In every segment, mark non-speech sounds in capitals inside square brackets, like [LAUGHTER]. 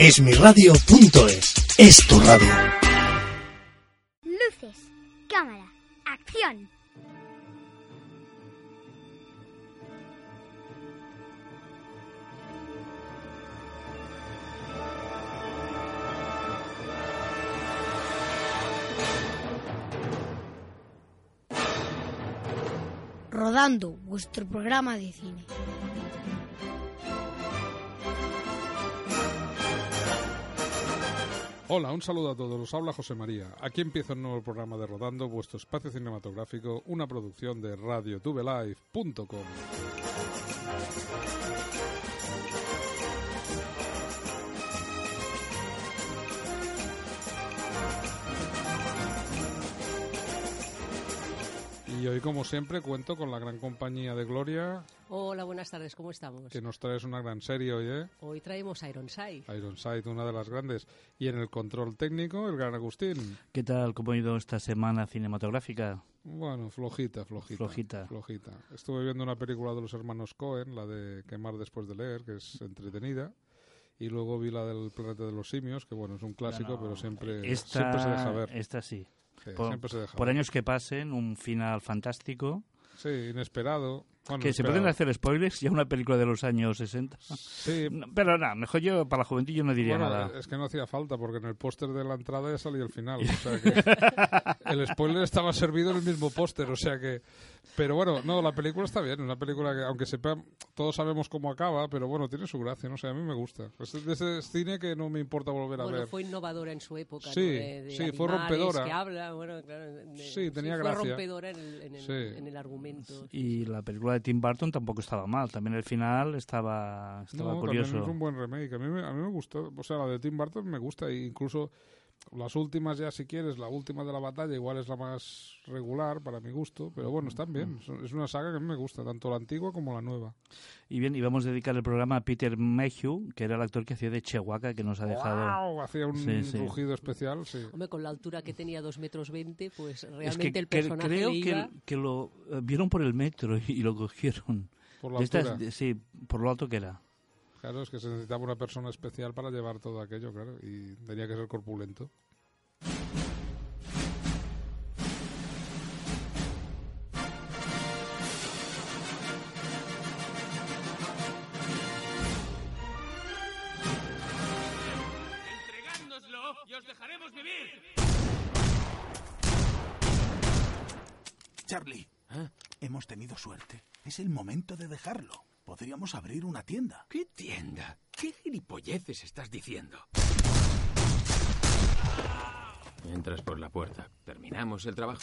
Esmiradio.es es tu radio. Luces, cámara, acción. Rodando, vuestro programa de cine. Hola, un saludo a todos. Habla José María. Aquí empieza un nuevo programa de Rodando, vuestro espacio cinematográfico, una producción de radiotubelive.com. Y hoy, como siempre, cuento con la gran compañía de Gloria, Hola, buenas tardes, ¿cómo estamos? que nos traes una gran serie hoy, ¿eh? Hoy traemos Ironside. Ironside, una de las grandes. Y en el control técnico, el gran Agustín. ¿Qué tal? ¿Cómo ha ido esta semana cinematográfica? Bueno, flojita, flojita. Flojita. Flojita. Estuve viendo una película de los hermanos Cohen, la de Quemar después de leer, que es entretenida. Y luego vi la del Planeta de los Simios, que bueno, es un clásico, pero siempre, Esta, siempre se deja ver. Esta sí. Sí, Por, siempre se deja por años que pasen, un final fantástico. Sí, inesperado. Bueno, que se inesperado. pueden hacer spoilers, ya una película de los años 60. Sí, No, pero nada, mejor yo, para la juventud yo no diría Bueno, nada. es que no hacía falta porque en el póster de la entrada ya salía el final. O sea que [LAUGHS] el spoiler estaba servido en el mismo póster. O sea que. Pero bueno, no, la película está bien. Una película que, aunque sepa, todos sabemos cómo acaba, pero bueno, tiene su gracia. No sé, a mí me gusta. Es de ese cine que no me importa volver a Bueno, ver. fue innovadora en su época, Sí, ¿no? De, de sí, fue rompedora. que habla, bueno, claro, de- Sí, tenía fue gracia. rompedora en el, en el- Sí. en el argumento. Y la película de Tim Burton tampoco estaba mal. También el final estaba, estaba No, curioso. es un buen remake. A mí, me, a mí me gustó. O sea, la de Tim Burton me gusta. E incluso las últimas ya, si quieres, la última de la batalla igual es la más regular para mi gusto. Pero bueno, están bien. Son- Es una saga que a mí me gusta, tanto la antigua como la nueva. Y bien, y vamos a dedicar el programa a Peter Mayhew, que era el actor que hacía de Chihuahua, que nos ha dejado... ¡Guau! Hacía un Sí, sí. rugido especial, sí. Hombre, con la altura que tenía, dos metros veinte, pues Es realmente que el personaje creo que, iba... que lo eh, vieron por el metro y, y lo cogieron. Por la De estas- altura. de- sí, por lo alto que era. Claro, es que se necesitaba una persona especial para llevar todo aquello, claro. Y tenía que ser corpulento. Entregándoslo y os dejaremos vivir. Charlie, hemos tenido suerte. Es el momento de dejarlo. Podríamos abrir una tienda. ¿Qué tienda? ¿Qué gilipolleces estás diciendo? Entras por la puerta. Terminamos el trabajo.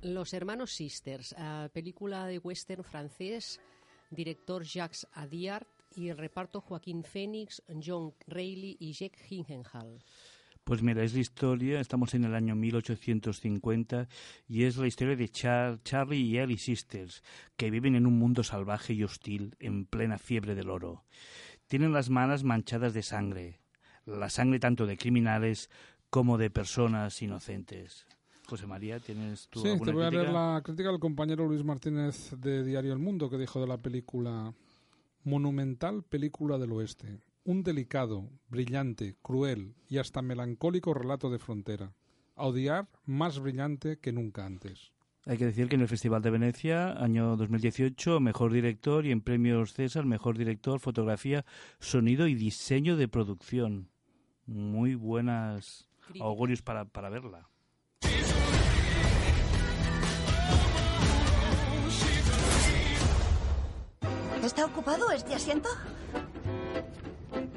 Los hermanos Sisters, ah, película de western francés, director Jacques Adiart y el reparto Joaquín Phoenix, John Reilly y Jake Gyllenhaal. Pues mira, es la historia, estamos en el año 1850 y es la historia de Char- Charlie y Ellie Sisters, que viven en un mundo salvaje y hostil en plena fiebre del oro. Tienen las manos manchadas de sangre, la sangre tanto de criminales como de personas inocentes. José María, ¿tienes tú Sí, alguna te voy a leer la crítica del compañero Luis Martínez de Diario El Mundo, que dijo de la película Monumental película del oeste. Un delicado, brillante, cruel y hasta melancólico relato de frontera. A odiar más brillante que nunca antes. Hay que decir que en el Festival de Venecia, año 2018, mejor director y en premios César, mejor director, fotografía, sonido y diseño de producción. Muy buenas Crítica. augurios para, para verla. ¿Está ocupado este asiento?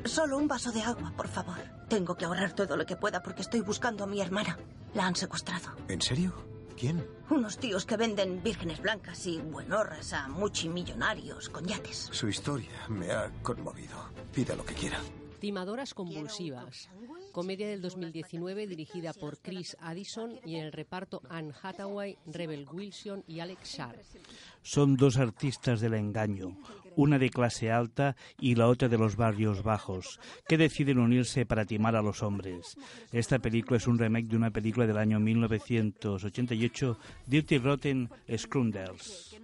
Solo un vaso de agua, por favor. Tengo que ahorrar todo lo que pueda porque estoy buscando a mi hermana. La han secuestrado. ¿En serio? ¿Quién? Unos tíos que venden vírgenes blancas y buenorras a multimillonarios con yates. Su historia me ha conmovido. Pida lo que quiera. Timadoras convulsivas. Comedia del 2019 dirigida por Chris Addison y en el reparto Anne Hathaway, Rebel Wilson y Alex Sharp. Son dos artistas del engaño, una de clase alta y la otra de los barrios bajos, que deciden unirse para timar a los hombres. Esta película es un remake de una película del año 1988, Dirty Rotten Scoundrels.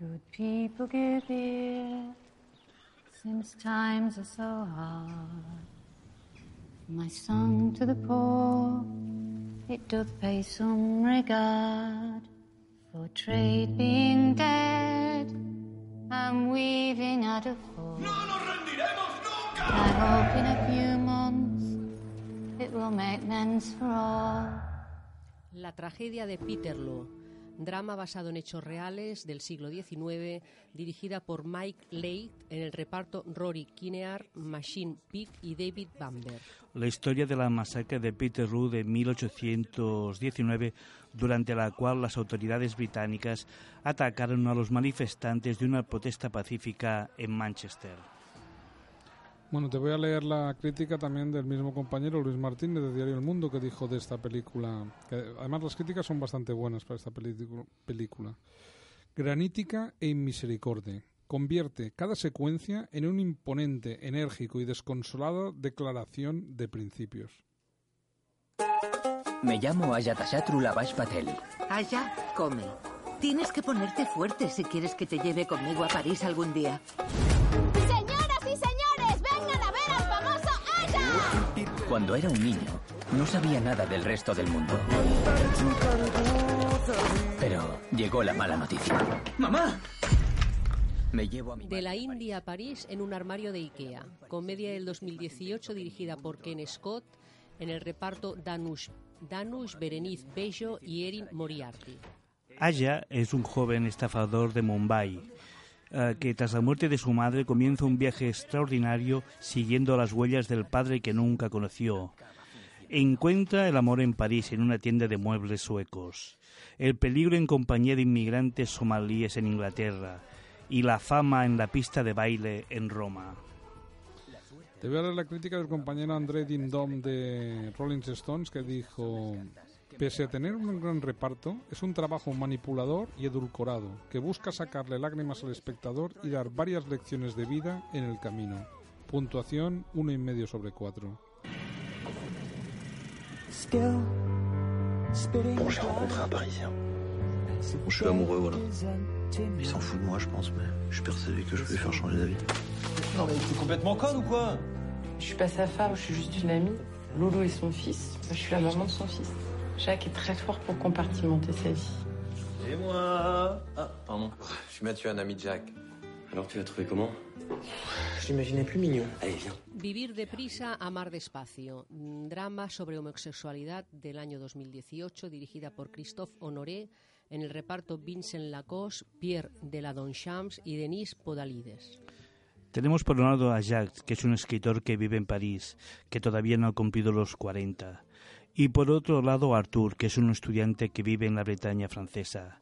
Good people give ear, since times are so hard. My song to the poor, it doth pay some regard. For trade being dead, I'm weaving out of hope. ¡No nos rendiremos nunca! I hope in a few months it will make amends for all. La tragedia de Peterloo, drama basado en hechos reales del siglo XIX, dirigida por Mike Leigh, en el reparto Rory Kinnear, Machine Pig y David Bamber. La historia de la masacre de Peterloo de 1819, durante la cual las autoridades británicas atacaron a los manifestantes de una protesta pacífica en Manchester. Bueno, te voy a leer la crítica también del mismo compañero Luis Martínez de Diario El Mundo que dijo de esta película. Que además las críticas son bastante buenas para esta película. Granítica e inmisericordia. Convierte cada secuencia en un imponente, enérgico y desconsolado declaración de principios. Me llamo Ayatashatru Lavash Patel. Aya, come. Tienes que ponerte fuerte si quieres que te lleve conmigo a París algún día. Cuando era un niño, no sabía nada del resto del mundo. Pero llegó la mala noticia. ¡Mamá! Me llevo a mi De la India a París en un armario de Ikea. Comedia del 2018 dirigida por Ken Scott. En el reparto Danush, Danush Berenice Bello y Erin Moriarty. Aya es un joven estafador de Mumbai eh, que tras la muerte de su madre comienza un viaje extraordinario siguiendo las huellas del padre que nunca conoció. Encuentra el amor en París en una tienda de muebles suecos, el peligro en compañía de inmigrantes somalíes en Inglaterra y la fama en la pista de baile en Roma. Te voy a leer la crítica del compañero André Dindom de Rolling Stones que dijo, pese a tener un gran reparto, es un trabajo manipulador y edulcorado que busca sacarle lágrimas al espectador y dar varias lecciones de vida en el camino. Puntuación uno y medio sobre 4. Bon, j'ai rencontré un Parisien. Je suis amoureux, voilà. Il s'en fout de moi, je pense, mais je suis persuadé que je peux lui faire changer d'avis. Non mais t'es complètement conne ou quoi Je suis pas sa femme, je suis juste une amie. Lolo est son fils. Je suis la maman de son fils. Jacques est très fort pour compartimenter sa vie. Et moi Ah, pardon. Je suis Mathieu, un ami de Jacques. Alors tu l'as trouvé comment Je l'imaginais plus mignon. Allez, viens. Vivir deprisa, amar despacio. Drama sobre homosexualidad del año 2018, dirigida por Christophe Honoré. En el reparto Vincent Lacoste, Pierre de la Donchamps y Denise Podalides. Tenemos por un lado a Jacques, que es un escritor que vive en París, que todavía no ha cumplido los 40. Y por otro lado Arthur, que es un estudiante que vive en la Bretaña francesa.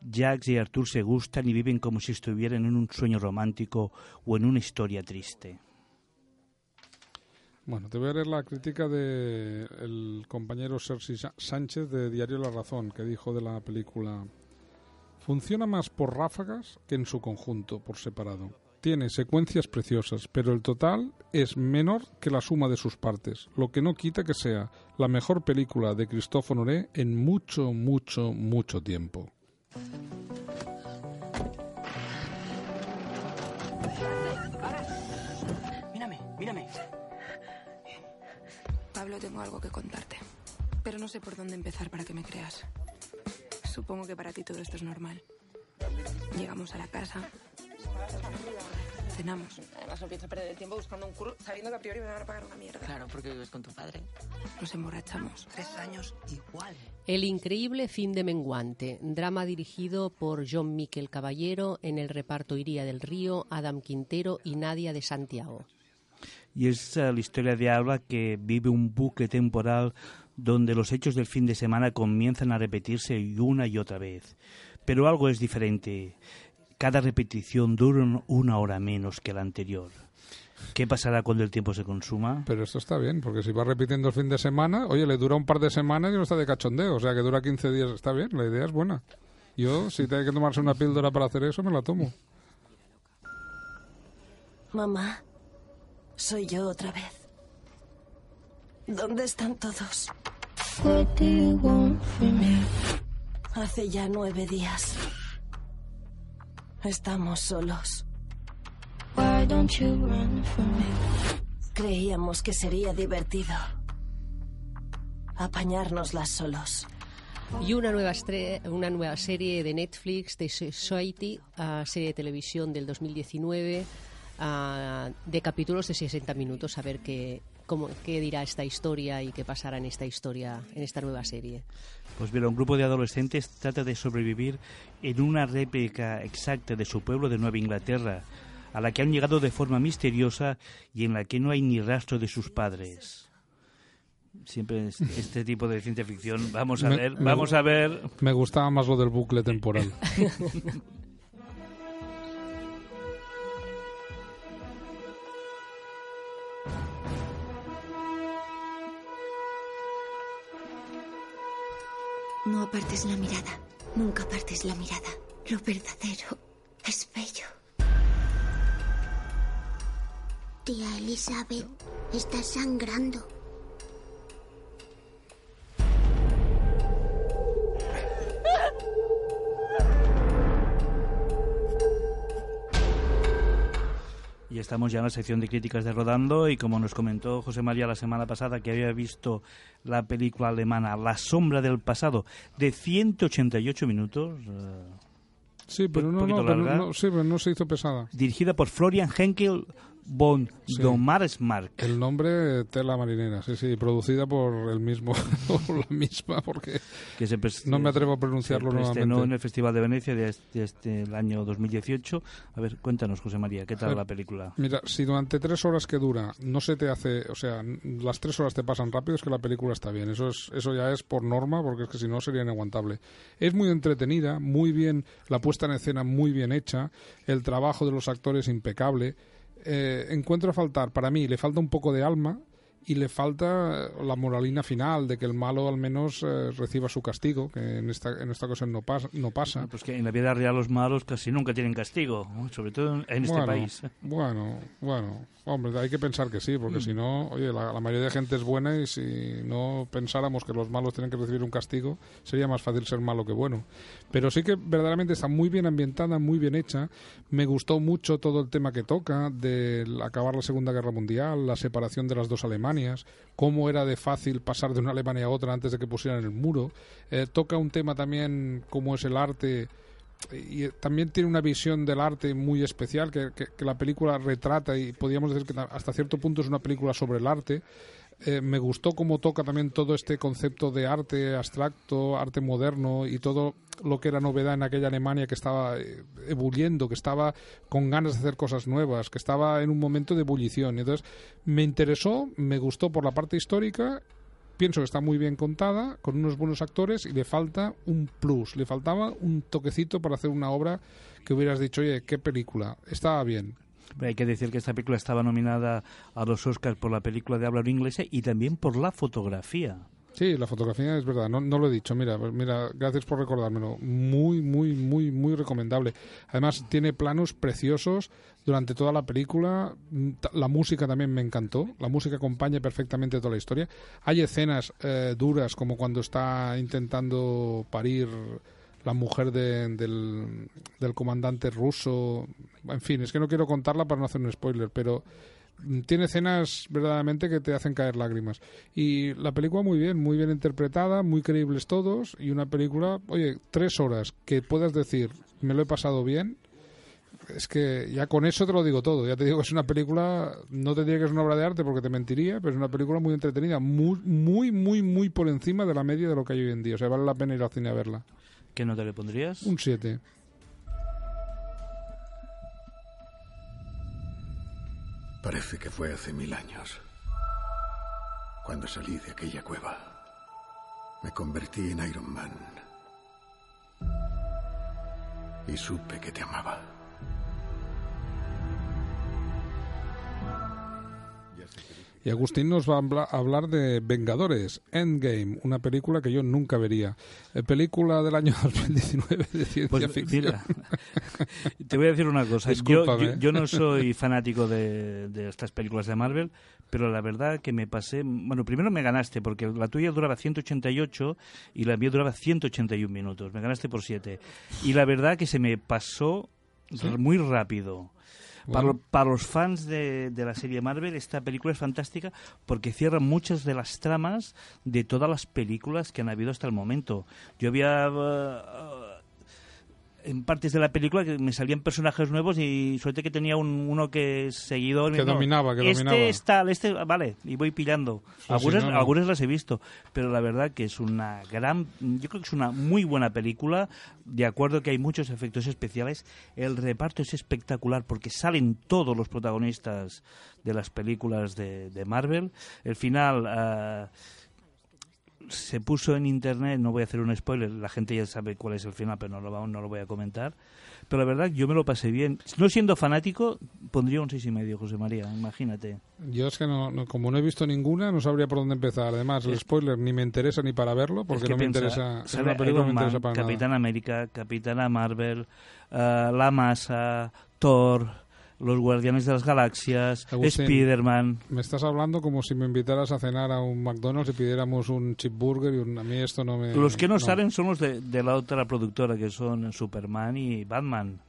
Jacques y Arthur se gustan y viven como si estuvieran en un sueño romántico o en una historia triste. Bueno, te voy a leer la crítica del el compañero Sergi Sánchez de Diario La Razón, que dijo de la película Funciona más por ráfagas que en su conjunto, por separado. Tiene secuencias preciosas, pero el total es menor que la suma de sus partes, lo que no quita que sea la mejor película de Christophe Honoré en mucho, mucho, mucho tiempo. Mírame, mírame. Pablo, tengo algo que contarte. Pero no sé por dónde empezar para que me creas. Supongo que para ti todo esto es normal. Llegamos a la casa. Cenamos. Además, no pienso perder el tiempo buscando un curro sabiendo que a priori me van a pagar una mierda. Claro, porque vives con tu padre. Nos emborrachamos. Tres años igual. El increíble fin de menguante, drama dirigido por John Miquel Caballero, en el reparto Iría del Río, Adam Quintero y Nadia de Santiago. Y es eh, la historia de Alba que vive un bucle temporal donde los hechos del fin de semana comienzan a repetirse una y otra vez. Pero algo es diferente. Cada repetición dura un- una hora menos que la anterior. ¿Qué pasará cuando el tiempo se consuma? Pero esto está bien, porque si va repitiendo el fin de semana, oye, le dura un par de semanas y no está de cachondeo, o sea que dura 15 días, está bien, la idea es buena. Yo, si tiene que tomarse una píldora para hacer eso, me la tomo. Mamá, soy yo otra vez. ¿Dónde están todos? Hace ya nueve días. Estamos solos. Why don't you run from me? Creíamos que sería divertido. Apañárnoslas solos. Y una nueva, una nueva serie de Netflix, The Society, ah, serie de televisión del 2019, ah, de capítulos de 60 minutos, a ver qué, cómo, qué dirá esta historia y qué pasará en esta historia, en esta nueva serie. Pues mira, un grupo de adolescentes trata de sobrevivir en una réplica exacta de su pueblo de Nueva Inglaterra, a la que han llegado de forma misteriosa y en la que no hay ni rastro de sus padres. Siempre es- [LAUGHS] este tipo de ciencia ficción. Vamos a Me- ver, me- vamos a ver. Me gustaba más lo del bucle temporal. [LAUGHS] No apartes la mirada. Nunca apartes la mirada. Lo verdadero es bello. Tía Elizabeth, está sangrando. Y estamos ya en la sección de críticas de Rodando y como nos comentó José María la semana pasada que había visto la película alemana La sombra del pasado de 188 minutos. eh, Sí, pero no, no, pero no, sí, pero no se hizo pesada. dirigida por Florian Henkel von Sí. El nombre Tela Marinera, sí, sí, producida por el mismo, [LAUGHS] o la misma, porque que se no me atrevo a pronunciarlo se nuevamente. en el Festival de Venecia de este, de este- el año 2018. A ver, cuéntanos, José María, ¿qué tal ver, la película? Mira, si durante tres horas que dura no se te hace, o sea, las tres horas te pasan rápido, es que la película está bien. Eso es, eso ya es por norma, porque es que si no sería inaguantable. Es muy entretenida, muy bien, la puesta en escena muy bien hecha, el trabajo de los actores impecable. Eh, encuentro a faltar, para mí, le falta un poco de alma y le falta la moralina final de que el malo al menos eh, reciba su castigo, que en esta, en esta ocasión no, pas- no pasa. Pues que en la vida real los malos casi nunca tienen castigo, ¿no? sobre todo en este bueno, país. Bueno, bueno, hombre, hay que pensar que sí, porque Mm. si no, oye, la, la mayoría de gente es buena y si no pensáramos que los malos tienen que recibir un castigo, sería más fácil ser malo que bueno. Pero sí que verdaderamente está muy bien ambientada, muy bien hecha. Me gustó mucho todo el tema que toca de acabar la Segunda Guerra Mundial, la separación de las dos Alemanias, cómo era de fácil pasar de una Alemania a otra antes de que pusieran el muro. Eh, toca un tema también como es el arte y eh, también tiene una visión del arte muy especial que, que- la película retrata y podríamos decir que ta- hasta cierto punto es una película sobre el arte. Eh, me gustó cómo toca también todo este concepto de arte abstracto, arte moderno y todo lo que era novedad en aquella Alemania que estaba eh, ebulliendo, que estaba con ganas de hacer cosas nuevas, que estaba en un momento de ebullición. Entonces, me interesó, me gustó por la parte histórica pienso que está muy bien contada, con unos buenos actores y le falta un plus, le faltaba un toquecito para hacer una obra que hubieras dicho, oye, qué película, estaba bien. Hay que decir que esta película estaba nominada a los Oscars por la película de habla inglesa y también por la fotografía. Sí, la fotografía es verdad, no, lo he dicho, mira, mira, gracias por recordármelo, muy, muy, muy, muy recomendable. Además, tiene planos preciosos durante toda la película, la música también me encantó, la música acompaña perfectamente toda la historia. Hay escenas eh, duras, como cuando está intentando parir la mujer de- del, del comandante ruso, en fin, es que no quiero contarla para no hacer un spoiler, pero tiene escenas verdaderamente que te hacen caer lágrimas. Y la película muy bien, muy bien interpretada, muy creíbles todos, y una película, oye, tres horas que puedas decir, me lo he pasado bien, es que ya con eso te lo digo todo. Ya te digo que es una película, no te diría que es una obra de arte porque te mentiría, pero es una película muy entretenida, muy, muy, muy, muy por encima de la media de lo que hay hoy en día. O sea, vale la pena ir al cine a verla. ¿Qué nota le pondrías? Un 7. Parece que fue hace mil años. Cuando salí de aquella cueva, me convertí en Iron Man. Y supe que te amaba. Y Agustín nos va a habla- a hablar de Vengadores, Endgame, una película que yo nunca vería. Eh, película del año [LAUGHS] 2019 de ciencia Pues, ficción. mira, [LAUGHS] te voy a decir una cosa. Yo, yo, yo no [LAUGHS] soy fanático de, de estas películas de Marvel, pero la verdad que me pasé... Bueno, primero me ganaste, porque la tuya duraba 188 y la mía duraba 181 minutos. Me ganaste por 7. Y la verdad que se me pasó ¿Sí? muy rápido. Para, Bueno. lo- para los fans de, de la serie Marvel, esta película es fantástica porque cierra muchas de las tramas de todas las películas que han habido hasta el momento. Yo había eh, en partes de la película que me salían personajes nuevos y suerte que tenía un, uno que es seguidor. Que no, dominaba, que este dominaba. es tal, este, vale, y voy pillando. Sí, algunas, sí, no, no. algunas las he visto, pero la verdad que es una gran, yo creo que es una muy buena película, de acuerdo que hay muchos efectos especiales, el reparto es espectacular porque salen todos los protagonistas de las películas de, de Marvel, el final... ah, se puso en internet, no voy a hacer un spoiler, la gente ya sabe cuál es el final, pero no lo, no lo voy a comentar. Pero la verdad, yo me lo pasé bien. No siendo fanático, pondría un seis y medio, José María, imagínate. Yo es que no, no- como no he visto ninguna, no sabría por dónde empezar. Además, el Es- spoiler ni me interesa ni para verlo, porque Es que no me interesa. Es sale una película que no Iron me Man, interesa para nada. Capitán América, Capitana Marvel, ah, La Masa, Thor, Los Guardianes de las Galaxias, Agustín, Spider-Man. Me estás hablando como si me invitaras a cenar a un McDonald's y pidiéramos un chip burger y un- a mí esto no me... Los que no, no. salen son los de, de la otra productora, que son Superman y Batman.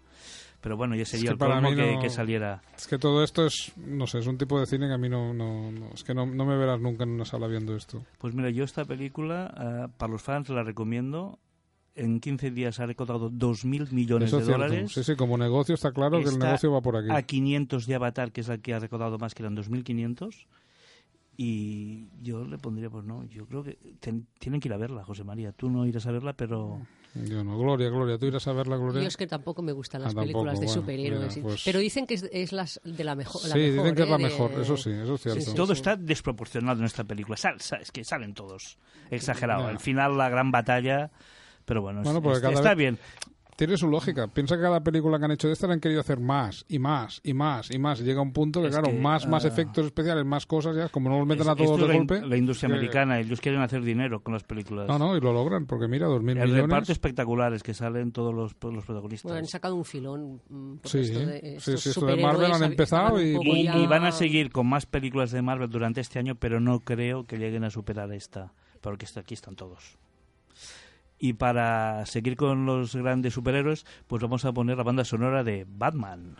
Pero bueno, ya Es sería que el colmo que, no- que saliera. Es que todo esto es, no sé, es un tipo de cine que a mí no... no, no- es que no, me verás nunca en una sala viendo esto. Pues mira, yo esta película, ah, para los fans la recomiendo. En 15 días ha recaudado 2.000 millones Eso de es dólares. Sí, sí, como negocio está claro que el Está negocio va por aquí. A 500 de Avatar, que es la que ha recaudado más, que eran 2.500. Y yo le pondría, pues no, yo creo que ten- tienen que ir a verla, José María. Tú no irás a verla, pero... Yo no, Gloria, Gloria, ¿tú irás a verla, Gloria? Yo es que tampoco me gustan las Ah, tampoco, películas de bueno, superhéroes. mira, pues- Pero dicen que es, es las de la mejor. la Sí, mejor, dicen que es la ¿eh? de- mejor, eso sí, eso es cierto. sí, Todo sí. está desproporcionado en esta película. Sal- sal- es que salen todos. Exagerado. Al final, la gran batalla... Pero bueno, Bueno, es- está vez- bien. Tiene su lógica. Piensa que cada película que han hecho de esta le han querido hacer más y más y más y más. Y llega un punto que, Es claro, que, más, más ah, efectos especiales, más cosas ya, como no los meten a Es- esto todos de la, golpe. in- la industria que- americana. Ellos quieren hacer dinero con las películas. No, no, y lo logran, porque mira, dos mil El millones. reparto espectacular es que salen todos los, los protagonistas. Bueno, han sacado un filón. mm, Sí, esto de, sí, sí, esto de Marvel han empezado y- Y, ya- y van a seguir con más películas de Marvel durante este año, pero no creo que lleguen a superar esta, porque aquí están todos. Y para seguir con los grandes superhéroes, pues vamos a poner la banda sonora de Batman.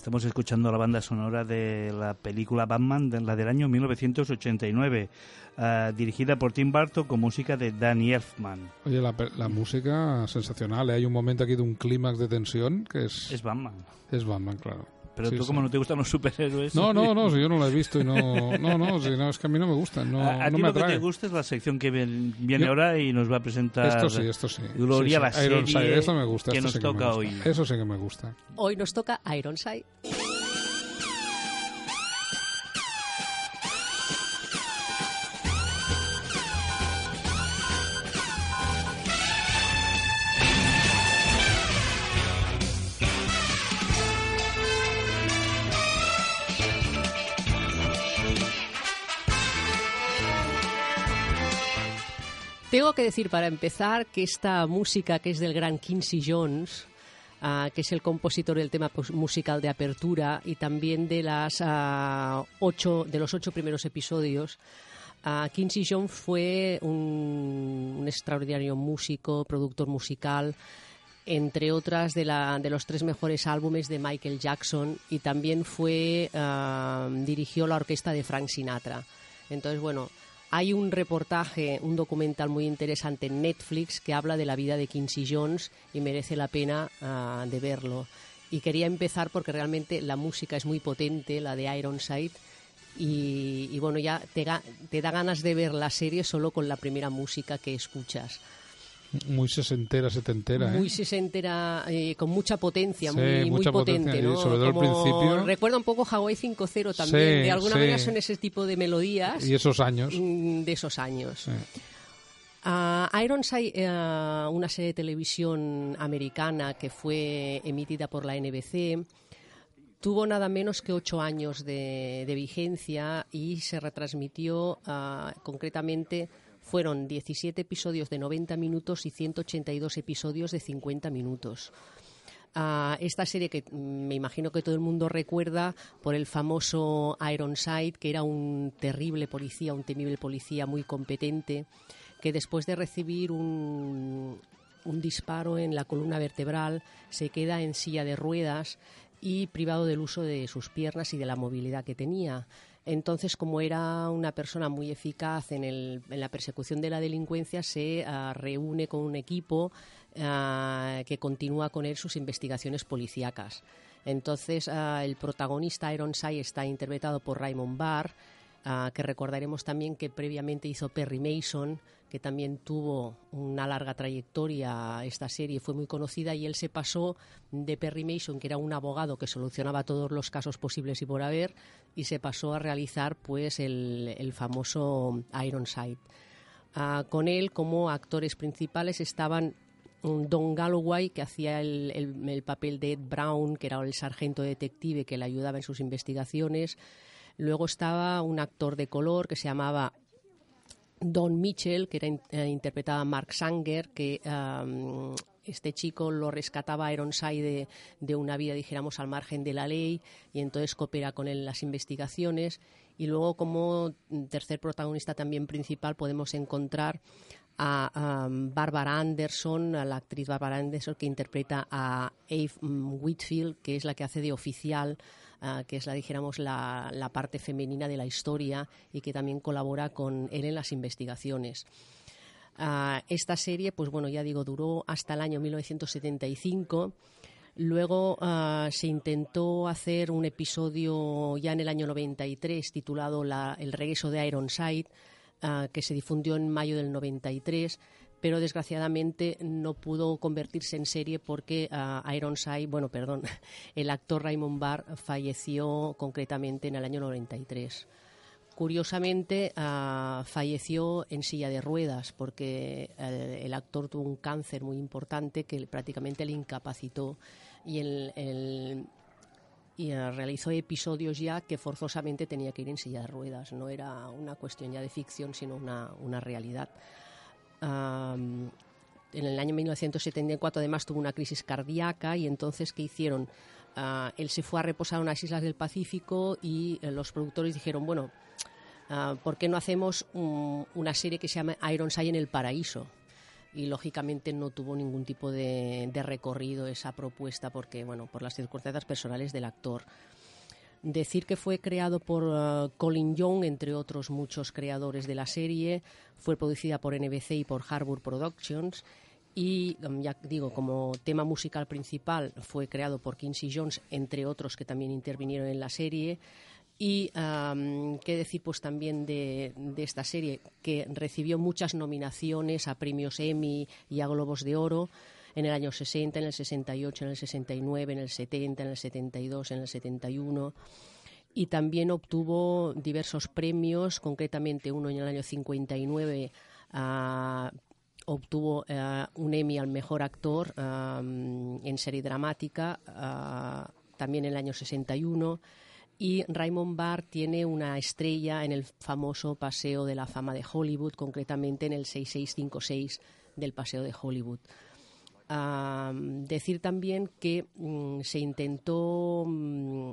Estamos escuchando la banda sonora de la película Batman, de la del año 1989, ah, dirigida por Tim Burton con música de Danny Elfman. Oye, la, la música sensacional. ¿eh? Hay un momento aquí de un clímax de tensión que es. Es Batman. Es Batman, claro. Pero Sí, tú, sí. como no te gustan los superhéroes... No, no, no, [LAUGHS] si yo no la he visto y no. No, no, si no, es que a mí no me gustan. No, a, a no ti me lo que te gusta es la sección que ven- viene Yo- ahora y nos va a presentar Esto sí, esto sí. Gloria, Sí, sí. la Ironside, serie eso me gusta, que esto nos sí que me toca gusta. hoy. Eso sí que me gusta. Hoy nos toca Ironside. Tengo que decir para empezar que esta música que es del gran Quincy Jones ah, que es el compositor del tema pues, musical de apertura y también de las ah, ocho de los ocho primeros episodios. Ah, Quincy Jones fue un, extraordinario músico, productor musical, entre otras de, la, de los tres mejores álbumes de Michael Jackson y también fue dirigió la orquesta de Frank Sinatra. Entonces, bueno, hay un reportaje, un documental muy interesante en Netflix que habla de la vida de Quincy Jones y merece la pena ah, de verlo. Y quería empezar porque realmente la música es muy potente, la de Ironside, y, bueno, ya te, te da ganas de ver la serie solo con la primera música que escuchas. Muy sesentera, setentera, ¿eh? Muy sesentera, eh, con mucha potencia, Sí, muy, muy mucha potente, potencia, ¿no? sobre todo al principio. Recuerda un poco Hawaii 5.0 también, Sí, de alguna sí. manera son ese tipo de melodías. Y esos años. mm, De esos años. Ah, Ironside, eh, una serie de televisión americana que fue emitida por la NBC, tuvo nada menos que ocho años de, de vigencia y se retransmitió ah, concretamente fueron 17 episodios de 90 minutos y 182 episodios de 50 minutos. Ah, esta serie que mm, me imagino que todo el mundo recuerda por el famoso Ironside, que era un terrible policía, un temible policía muy competente, que después de recibir un, un disparo en la columna vertebral se queda en silla de ruedas y privado del uso de sus piernas y de la movilidad que tenía. Entonces, como era una persona muy eficaz en, el- en la persecución de la delincuencia, se ah, reúne con un equipo ah, que continúa con él sus investigaciones policíacas. Entonces, ah, el protagonista Ironside está interpretado por Raymond Barr, que recordaremos también que previamente hizo Perry Mason, que también tuvo una larga trayectoria. Esta serie fue muy conocida y él se pasó de Perry Mason, que era un abogado que solucionaba todos los casos posibles y por haber, y se pasó a realizar pues el, el famoso Ironside. Ah, con él como actores principales estaban un Don Galloway, que hacía el- el papel de Ed Brown, que era el sargento detective que le ayudaba en sus investigaciones. Luego estaba un actor de color que se llamaba Don Mitchell, que era eh, interpretaba a Mark Sanger, que este chico lo rescataba a Ironside de, una vida, dijéramos, al margen de la ley, y entonces coopera con él en las investigaciones. Y luego, como tercer protagonista también principal, podemos encontrar a, am, Barbara Anderson, a la actriz Barbara Anderson, que interpreta a Eve mm, Whitfield, que es la que hace de oficial ah, que es la dijéramos la, la parte femenina de la historia y que también colabora con él en las investigaciones. Ah, esta serie, pues bueno, ya digo, duró hasta el año 1975. Luego ah, se intentó hacer un episodio ya en el año 93 titulado la- El regreso de Ironside, que se difundió en mayo del 93, pero desgraciadamente no pudo convertirse en serie porque ah, Ironside, bueno, perdón, [LAUGHS] el actor Raymond Barr falleció concretamente en el año 93. Curiosamente, ah, falleció en silla de ruedas porque el actor tuvo un cáncer muy importante que prácticamente le incapacitó y y eh, realizó episodios ya que forzosamente tenía que ir en silla de ruedas. No era una cuestión ya de ficción, sino una, una realidad. Am, en el año 1974 además tuvo una crisis cardíaca y entonces ¿qué hicieron? Ah, él se fue a reposar a unas islas del Pacífico y eh, los productores dijeron, bueno, ah, ¿por qué no hacemos un- una serie que se llama Ironside en el Paraíso? Y lógicamente no tuvo ningún tipo de recorrido esa propuesta porque, bueno, por las circunstancias personales del actor. Decir que fue creado por eh, Colin Young, entre otros muchos creadores de la serie, fue producida por NBC y por Harbour Productions. Y, um, ya digo, como tema musical principal fue creado por Quincy Jones, entre otros que también intervinieron en la serie. Y qué decir pues también de, de esta serie, que recibió muchas nominaciones a premios Emmy y a Globos de Oro en el año 60, en el 68, en el 69, en el 70, en el 72, en el 71 y también obtuvo diversos premios, concretamente uno en el año 59 ah, obtuvo eh, un Emmy al mejor actor ah, en serie dramática, ah, también en el año 61 y Raymond Barr tiene una estrella en el famoso Paseo de la Fama de Hollywood, concretamente en el 6656 del Paseo de Hollywood. Ah, decir también que mm, se intentó mm,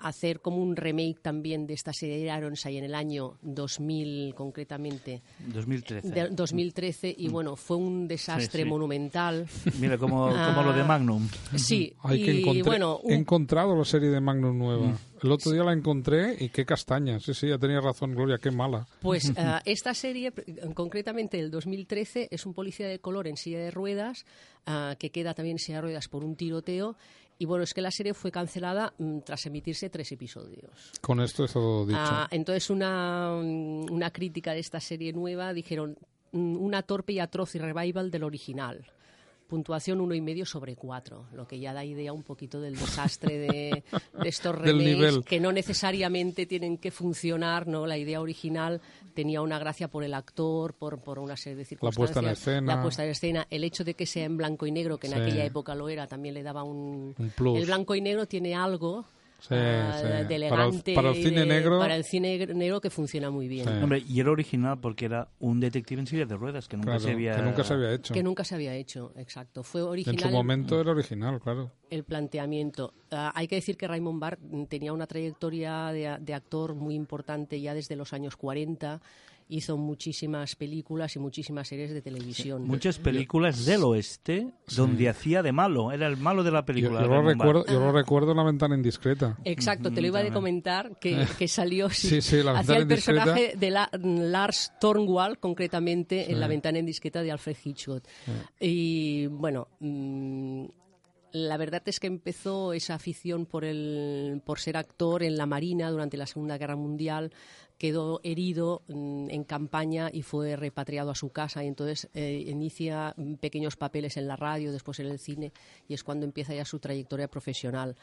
hacer como un remake también de esta serie de Ironside en el año 2000 concretamente. 2013. de- 2013 y bueno, fue un desastre Sí, sí. monumental. Mira, como, como lo de Ah, Magnum. Sí, Ay, que y encontré- bueno, he encontrado la serie de Magnum nueva. Mm. El otro día la encontré y qué castaña. Sí, sí, ya tenía razón, Gloria, qué mala. Pues [LAUGHS] ah, esta serie, concretamente del 2013, es un policía de color en silla de ruedas, ah, que queda también en silla de ruedas por un tiroteo. Y bueno, es que la serie fue cancelada mm, tras emitirse tres episodios. Con esto es todo dicho. Ah, entonces, una, mm, una crítica de esta serie nueva dijeron mm, una torpe y atroz revival del original. Puntuación uno y medio sobre cuatro, lo que ya da idea un poquito del desastre de, [LAUGHS] de estos remakes que no necesariamente tienen que funcionar, ¿no? La idea original tenía una gracia por el actor, por, por una serie de La puesta en circunstancias. escena. La puesta en escena, el hecho de que sea en blanco y negro, que en Sí. aquella época lo era, también le daba un... Un plus. El blanco y negro tiene algo Sí, ah, sí. de Para el- elegante para el cine de- negro- para el cine negro que funciona muy bien Hombre, y era original porque era un detective en silla de ruedas que nunca Claro, se había... que nunca se había hecho. que nunca se había hecho exacto fue original En su momento era original, claro. el planteamiento. Ah, hay que decir que Raymond Barr tenía una trayectoria de, de actor muy importante ya desde los años 40. Hizo muchísimas películas y muchísimas series de televisión. Muchas películas del oeste donde hacía de malo, era el malo de la película. yo lo recuerdo, yo lo recuerdo en la ventana indiscreta. Exacto, te lo iba a comentar que, [LAUGHS] que salió sí, Sí, la hacía ventana el personaje de la- Lars Thornwall, concretamente en la ventana indiscreta de Alfred Hitchcock. Y bueno, mm, la verdad es que empezó esa afición por, el, por ser actor en la Marina durante la Segunda Guerra Mundial. Quedó herido mm, en campaña y fue repatriado a su casa. Y entonces eh, inicia pequeños papeles en la radio, después en el cine, y es cuando empieza ya su trayectoria profesional.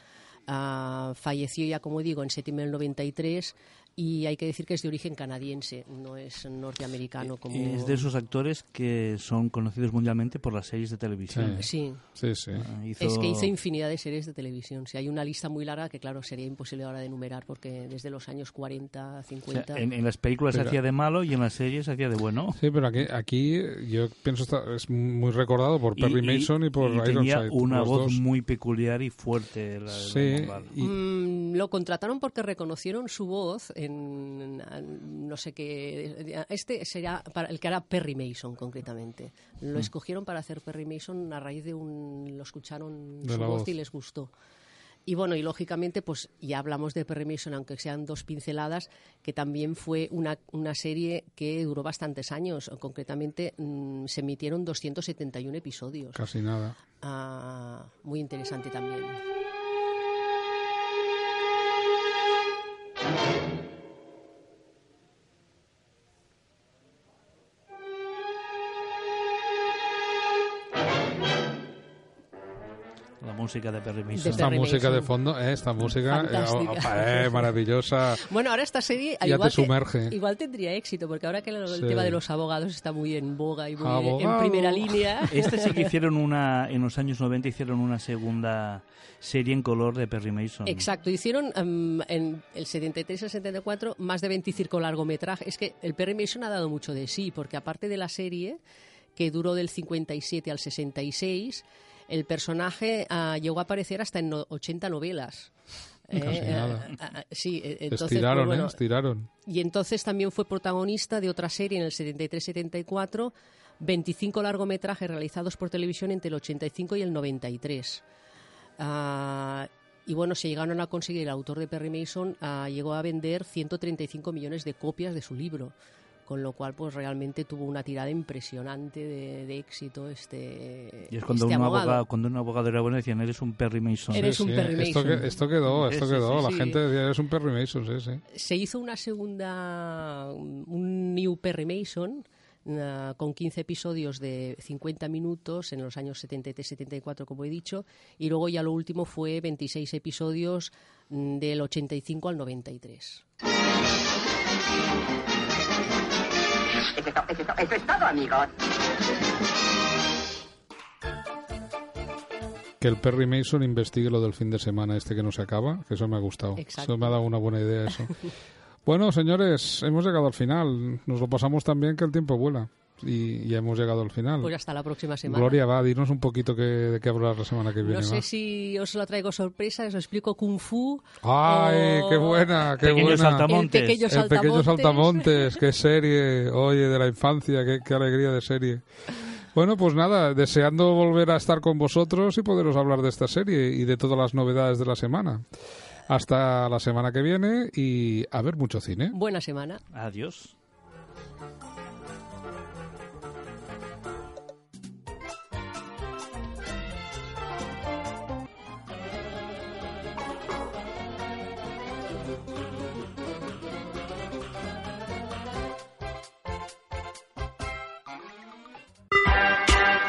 Ah, falleció ya, como digo, en septiembre del 93 y hay que decir que es de origen canadiense, no es norteamericano como... Es de esos actores que son conocidos mundialmente por las series de televisión. Sí. Sí, sí. Ah, hizo- Es que hizo infinidad de series de televisión. Si hay una lista muy larga que, claro, sería imposible ahora de enumerar porque desde los años 40, O sea, 50... en, en las películas Pero- hacía de malo y en las series hacía de bueno. Sí, pero aquí, aquí yo pienso está, es muy recordado por Perry Mason y por y tenía Ironside. una los voz dos. muy peculiar y fuerte. La de Mm, lo contrataron porque reconocieron su voz en, en no sé qué. Este sería para el que era Perry Mason, concretamente. Lo Mm. escogieron para hacer Perry Mason a raíz de un. Lo escucharon De su voz. y les gustó. Y bueno, y lógicamente, pues ya hablamos de Perry Mason, aunque sean dos pinceladas, que también fue una, una serie que duró bastantes años. Concretamente, mm, se emitieron 271 episodios. Casi nada. Ah, muy interesante también. La música de Perry Mason. De Esta Perry música de Mason. fondo, eh, esta música, eh, Fantástica. eh, [LAUGHS] maravillosa. Bueno, ahora esta serie Ya igual, te que- sumerge. igual tendría éxito, porque ahora que el, el Sí. tema de los abogados está muy en boga y muy en Abogado. primera línea. [LAUGHS] Este sí que hicieron una, en los años 90 hicieron una segunda serie en color de Perry Mason. Exacto, hicieron em, en el 73 y el 74 más de 25 largometrajes. Es que el Perry Mason ha dado mucho de sí, porque aparte de la serie, que duró del 57 al 66, el personaje ah, llegó a aparecer hasta en no- 80 novelas. Eh, nada. ah, ah, sí, eh, entonces, estiraron, pues, bueno, ¿eh? Estiraron. Y entonces también fue protagonista de otra serie en el 73-74, 25 largometrajes realizados por televisión entre el 85 y el 93. Ah, y bueno, se llegaron a conseguir, el autor de Perry Mason llegó a vender 135 millones de copias de su libro, con lo cual pues realmente tuvo una tirada impresionante de, de éxito este, Y es cuando, este un abogado. abogado, cuando un abogado era bueno decían, eres un Perry Mason. Eres un Perry Esto, Mason. que- esto quedó, esto Sí, sí, quedó. sí, la sí. gente decía, eres un Perry Mason, sí, sí. se hizo una segunda, un New Perry Mason, ah, con 15 episodios de 50 minutos en los años 73-74, como he dicho, y luego ya lo último fue 26 episodios mm, del 85 al 93. Eso es, eso es to- eso es todo, amigos. Que el Perry Mason investigue lo del fin de semana este que no se acaba, que eso me ha gustado. Exacto. Eso me ha dado una buena idea eso. [LAUGHS] bueno, señores, hemos llegado al final. Nos lo pasamos tan bien que el tiempo vuela. Y ya hemos llegado al final. Pues hasta la próxima semana. Gloria, va, dinos un poquito que, de qué hablar la semana que viene. No sé va. si os la traigo sorpresa, os explico Kung Fu. ¡Ay, o- qué buena, qué Pequeño buena! saltamontes. El pequeño El pequeño saltamontes. saltamontes, qué [LAUGHS] serie, oye, de la infancia, qué, qué alegría de serie. Bueno, pues nada, deseando volver a estar con vosotros y poderos hablar de esta serie y de todas las novedades de la semana. Hasta la semana que viene y a ver mucho cine. Buena semana. Adiós.